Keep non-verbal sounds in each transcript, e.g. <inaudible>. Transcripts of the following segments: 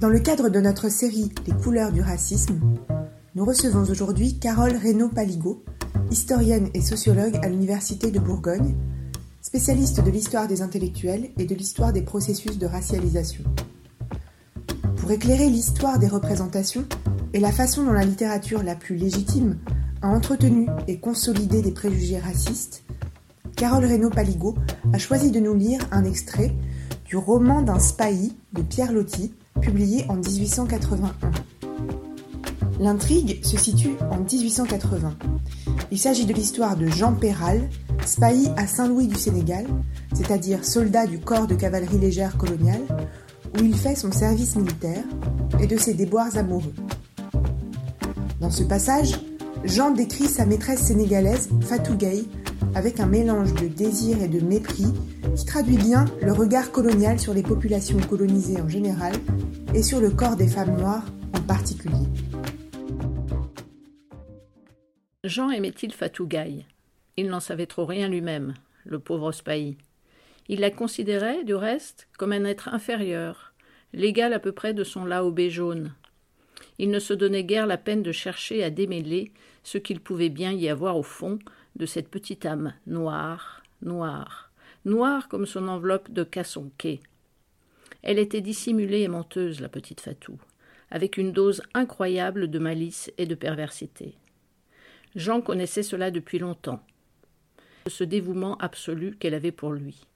Dans le cadre de notre série Les couleurs du racisme, nous recevons aujourd'hui Carole Reynaud-Paligo, historienne et sociologue à l'Université de Bourgogne, spécialiste de l'histoire des intellectuels et de l'histoire des processus de racialisation. Pour éclairer l'histoire des représentations et la façon dont la littérature la plus légitime a entretenu et consolidé des préjugés racistes, Carole Reynaud-Paligo a choisi de nous lire un extrait du roman d'un spahi de Pierre Loti, publié en 1881. L'intrigue se situe en 1880. Il s'agit de l'histoire de Jean Péral, spahi à Saint-Louis du Sénégal, c'est-à-dire soldat du corps de cavalerie légère coloniale, où il fait son service militaire, et de ses déboires amoureux. Dans ce passage, Jean décrit sa maîtresse sénégalaise, Fatou Gay, avec un mélange de désir et de mépris qui traduit bien le regard colonial sur les populations colonisées en général et sur le corps des femmes noires en particulier. Jean aimait-il Fatou Gaye Il n'en savait trop rien lui-même, le pauvre Spahi. Il la considérait, du reste, comme un être inférieur, l'égal à peu près de son laobé jaune. Il ne se donnait guère la peine de chercher à démêler ce qu'il pouvait bien y avoir au fond de cette petite âme noire, noire, noire comme son enveloppe de cassonquet. Elle était dissimulée et menteuse, la petite Fatou, avec une dose incroyable de malice et de perversité. Jean connaissait cela depuis longtemps. Ce dévouement absolu qu'elle avait pour lui,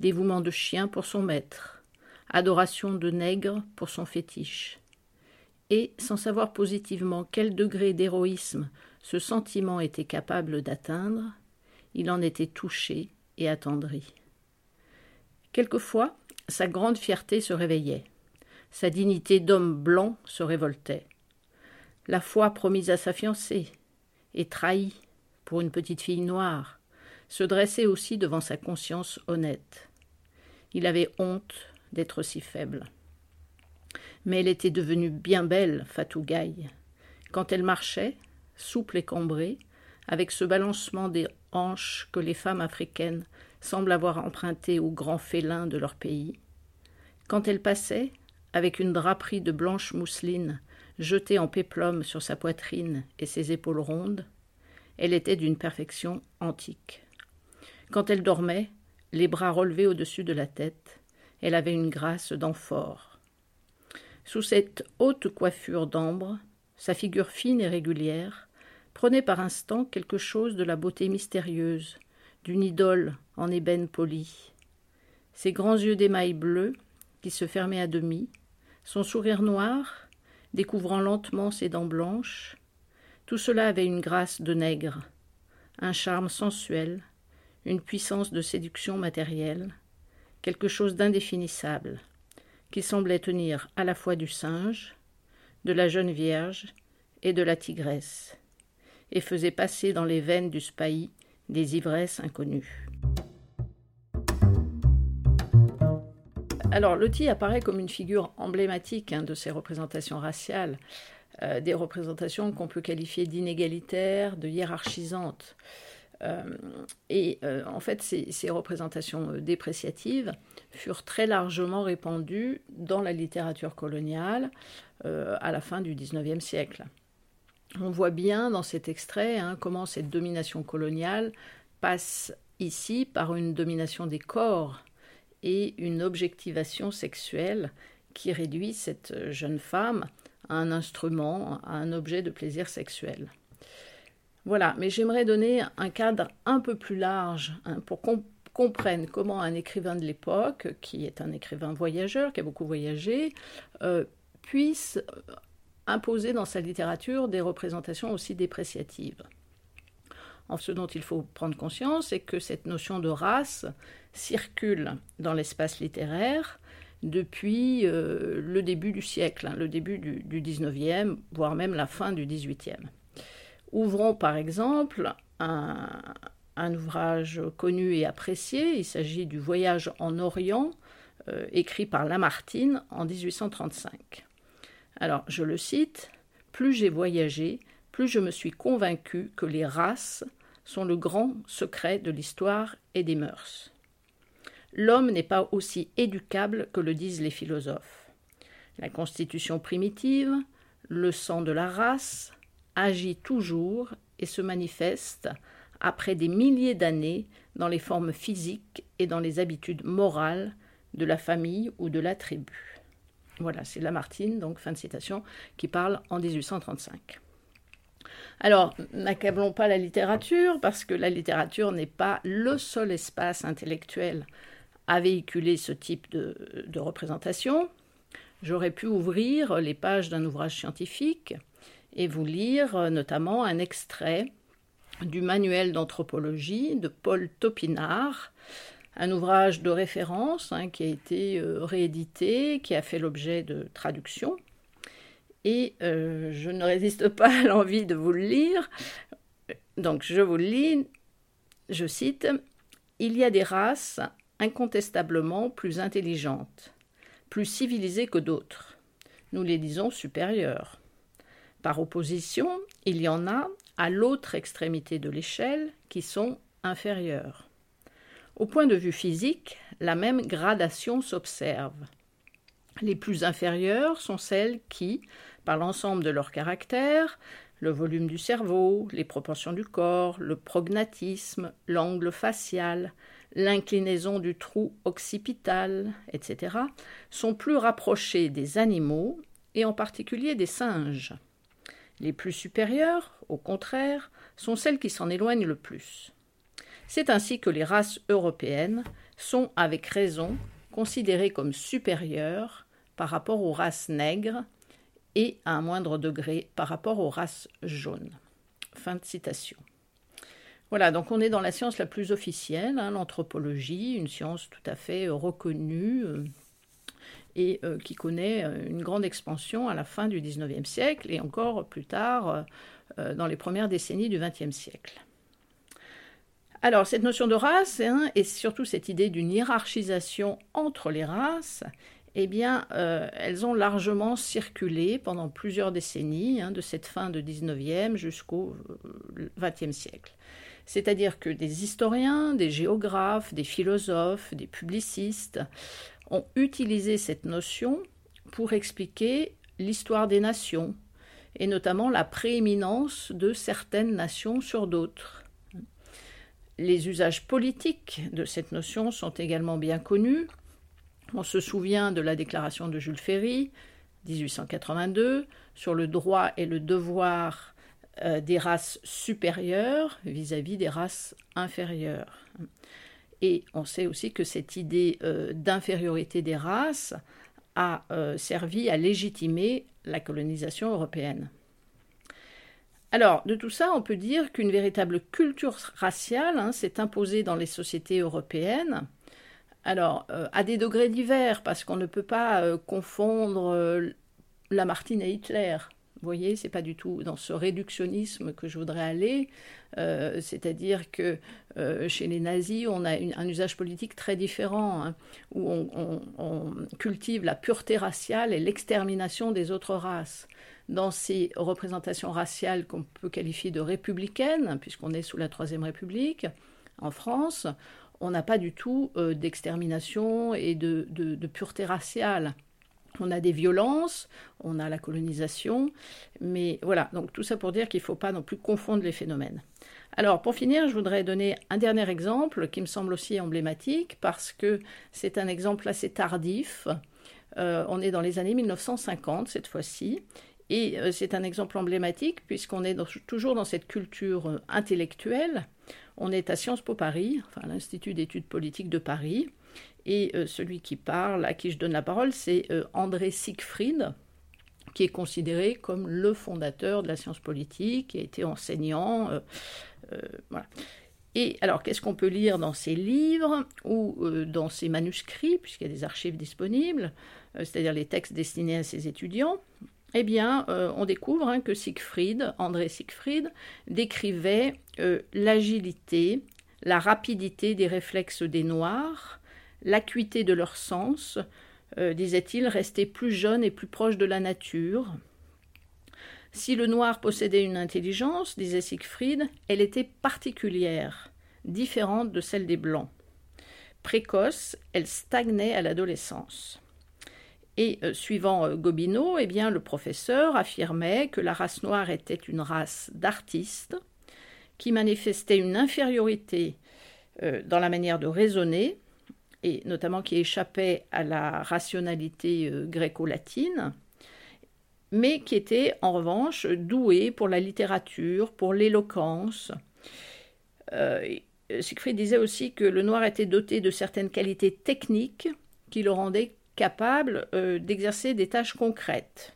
dévouement de chien pour son maître, adoration de nègre pour son fétiche. Et, sans savoir positivement quel degré d'héroïsme ce sentiment était capable d'atteindre, il en était touché et attendri. Quelquefois, sa grande fierté se réveillait, sa dignité d'homme blanc se révoltait. La foi promise à sa fiancée, et trahie pour une petite fille noire, se dressait aussi devant sa conscience honnête. Il avait honte d'être si faible. Mais elle était devenue bien belle, Fatou Gaye. Quand elle marchait, souple et cambrée, avec ce balancement des hanches que les femmes africaines semblent avoir emprunté aux grands félins de leur pays. Quand elle passait, avec une draperie de blanche mousseline jetée en péplum sur sa poitrine et ses épaules rondes, elle était d'une perfection antique. Quand elle dormait, les bras relevés au-dessus de la tête, elle avait une grâce d'amphore. Sous cette haute coiffure d'ambre, sa figure fine et régulière, prenait par instant quelque chose de la beauté mystérieuse, d'une idole en ébène poli. Ses grands yeux d'émail bleu, qui se fermaient à demi, son sourire noir, découvrant lentement ses dents blanches, tout cela avait une grâce de nègre, un charme sensuel, une puissance de séduction matérielle, quelque chose d'indéfinissable, qui semblait tenir à la fois du singe, de la jeune vierge et de la tigresse et faisait passer dans les veines du spahi des ivresses inconnues. Alors, Loti apparaît comme une figure emblématique hein, de ces représentations raciales, euh, des représentations qu'on peut qualifier d'inégalitaires, de hiérarchisantes. Euh, et euh, en fait, ces, ces, représentations dépréciatives furent très largement répandues dans la littérature coloniale à la fin du XIXe siècle. On voit bien dans cet extrait hein, comment cette domination coloniale passe ici par une domination des corps et une objectivation sexuelle qui réduit cette jeune femme à un instrument, à un objet de plaisir sexuel. Voilà, mais j'aimerais donner un cadre un peu plus large hein, pour qu'on comprenne comment un écrivain de l'époque, qui est un écrivain voyageur, qui a beaucoup voyagé, euh, puisse imposer dans sa littérature des représentations aussi dépréciatives. En ce dont il faut prendre conscience, c'est que cette notion de race circule dans l'espace littéraire depuis euh, le début du siècle, hein, le début du, du, 19e, voire même la fin du 18e. Ouvrons par exemple un, ouvrage connu et apprécié, il s'agit du Voyage en Orient, euh, écrit par Lamartine en 1835. Alors, je le cite Plus j'ai voyagé, plus je me suis convaincu que les races sont le grand secret de l'histoire et des mœurs. L'homme n'est pas aussi éducable que le disent les philosophes. La constitution primitive, le sang de la race, agit toujours et se manifeste après des milliers d'années dans les formes physiques et dans les habitudes morales de la famille ou de la tribu. Voilà, c'est Lamartine, donc fin de citation, qui parle en 1835. Alors, n'accablons pas la littérature, parce que la littérature n'est pas le seul espace intellectuel à véhiculer ce type de, représentation. J'aurais pu ouvrir les pages d'un ouvrage scientifique et vous lire notamment un extrait du manuel d'anthropologie de Paul Topinard, un ouvrage de référence hein, qui a été euh, réédité, qui a fait l'objet de traduction. Et euh, je ne résiste <laughs> pas à l'envie de vous le lire. Donc je vous le lis, je cite, Il y a des races incontestablement plus intelligentes, plus civilisées que d'autres. Nous les disons supérieures. Par opposition, il y en a à l'autre extrémité de l'échelle qui sont inférieures. Au point de vue physique, la même gradation s'observe. Les plus inférieures sont celles qui, par l'ensemble de leur caractère, le volume du cerveau, les proportions du corps, le prognatisme, l'angle facial, l'inclinaison du trou occipital, etc., sont plus rapprochées des animaux et en particulier des singes. Les plus supérieures, au contraire, sont celles qui s'en éloignent le plus. C'est ainsi que les races européennes sont, avec raison, considérées comme supérieures par rapport aux races nègres et, à un moindre degré, par rapport aux races jaunes. Fin de citation. Voilà, donc on est dans la science la plus officielle, hein, l'anthropologie, une science tout à fait reconnue, euh, et euh, qui connaît euh, une grande expansion à la fin du XIXe siècle et encore plus tard euh, dans les premières décennies du XXe siècle. Alors, cette notion de race hein, et surtout cette idée d'une hiérarchisation entre les races, eh bien, elles ont largement circulé pendant plusieurs décennies, hein, de cette fin de 19e jusqu'au XXe siècle. C'est-à-dire que des historiens, des géographes, des philosophes, des publicistes ont utilisé cette notion pour expliquer l'histoire des nations, et notamment la prééminence de certaines nations sur d'autres. Les usages politiques de cette notion sont également bien connus. On se souvient de la déclaration de Jules Ferry, 1882, sur le droit et le devoir euh, des races supérieures vis à -vis des races inférieures. Et on sait aussi que cette idée euh, d'infériorité des races a euh, servi à légitimer la colonisation européenne. Alors, de tout ça, on peut dire qu'une véritable culture raciale hein, s'est imposée dans les sociétés européennes. Alors, euh, à des degrés divers, parce qu'on ne peut pas confondre Lamartine et Hitler. Vous voyez, c'est pas du tout dans ce réductionnisme que je voudrais aller. Euh, c'est-à-dire que euh, chez les nazis, on a un usage politique très différent, hein, où on, cultive la pureté raciale et l'extermination des autres races. Dans ces représentations raciales qu'on peut qualifier de républicaines, puisqu'on est sous la Troisième République en France, on n'a pas du tout euh, d'extermination et de, pureté raciale. On a des violences, on a la colonisation, mais voilà, donc tout ça pour dire qu'il ne faut pas non plus confondre les phénomènes. Alors pour finir, je voudrais donner un dernier exemple qui me semble aussi emblématique parce que c'est un exemple assez tardif. Euh, on est dans les années 1950 cette fois-ci. Et euh, c'est un exemple emblématique puisqu'on est toujours dans cette culture euh, intellectuelle. On est à Sciences Po Paris, enfin l'Institut d'études politiques de Paris. Et celui qui parle, à qui je donne la parole, c'est André Siegfried, qui est considéré comme le fondateur de la science politique, qui a été enseignant. Euh, euh. Et alors, qu'est-ce qu'on peut lire dans ces livres ou euh, dans ces manuscrits, puisqu'il y a des archives disponibles, c'est-à-dire les textes destinés à ces étudiants? Eh bien, on découvre hein, que Siegfried, André Siegfried, décrivait l'agilité, la rapidité des réflexes des Noirs, l'acuité de leur sens, euh, disait-il, rester plus jeune et plus proche de la nature. Si le noir possédait une intelligence, disait Siegfried, elle était particulière, différente de celle des blancs. Précoce, elle stagnait à l'adolescence. Et euh, suivant euh, Gobineau, eh bien, le professeur affirmait que la race noire était une race d'artistes qui manifestait une infériorité euh, dans la manière de raisonner, et notamment qui échappait à la rationalité gréco-latine, mais qui était en revanche doué pour la littérature, pour l'éloquence. Siegfried disait aussi que le noir était doté de certaines qualités techniques qui le rendaient capable euh, d'exercer des tâches concrètes.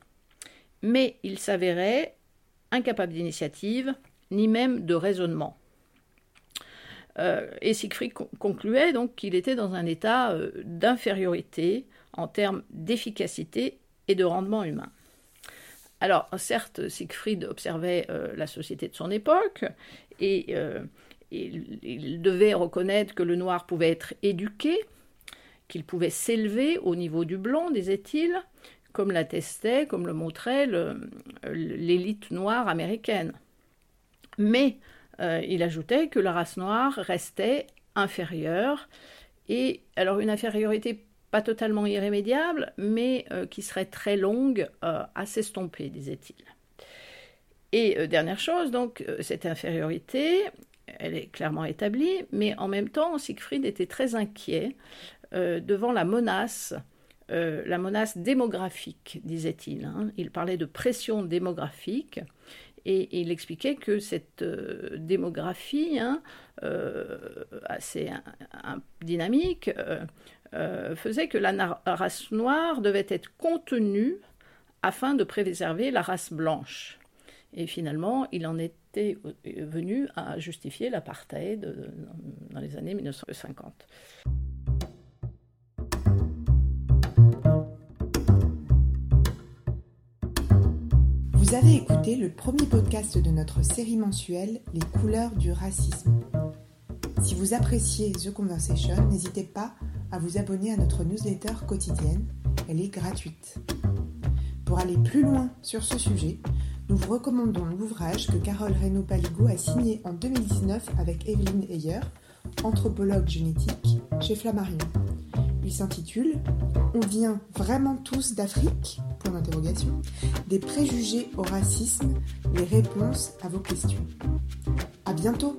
Mais il s'avérait incapable d'initiative, ni même de raisonnement. Euh, et Siegfried concluait donc qu'il était dans un état euh, d'infériorité en termes d'efficacité et de rendement humain. Alors, certes, Siegfried observait la société de son époque et il, devait reconnaître que le noir pouvait être éduqué, qu'il pouvait s'élever au niveau du blanc, disait-il, comme l'attestait, comme le montrait l'élite noire américaine. Mais euh, il ajoutait que la race noire restait inférieure, et alors une infériorité pas totalement irrémédiable, mais euh, qui serait très longue euh, à s'estomper, disait-il. Et dernière chose, donc, cette infériorité, elle est clairement établie, mais en même temps, Siegfried était très inquiet euh, devant la menace, euh, la menace démographique, disait-il. Hein. Il parlait de pression démographique et, il expliquait que cette euh, démographie hein, assez dynamique faisait que la race noire devait être contenue afin de préserver la race blanche. Et finalement, il en était venu à justifier l'apartheid dans les années 1950. Vous avez écouté le premier podcast de notre série mensuelle Les couleurs du racisme. Si vous appréciez The Conversation, n'hésitez pas à vous abonner à notre newsletter quotidienne. Elle est gratuite. Pour aller plus loin sur ce sujet, nous vous recommandons l'ouvrage que Carole Reynaud-Paligo a signé en 2019 avec Evelyne Heyer, anthropologue génétique chez Flammarion. Il s'intitule On vient vraiment tous d'Afrique? Point d'interrogation. Des préjugés au racisme, les réponses à vos questions. À bientôt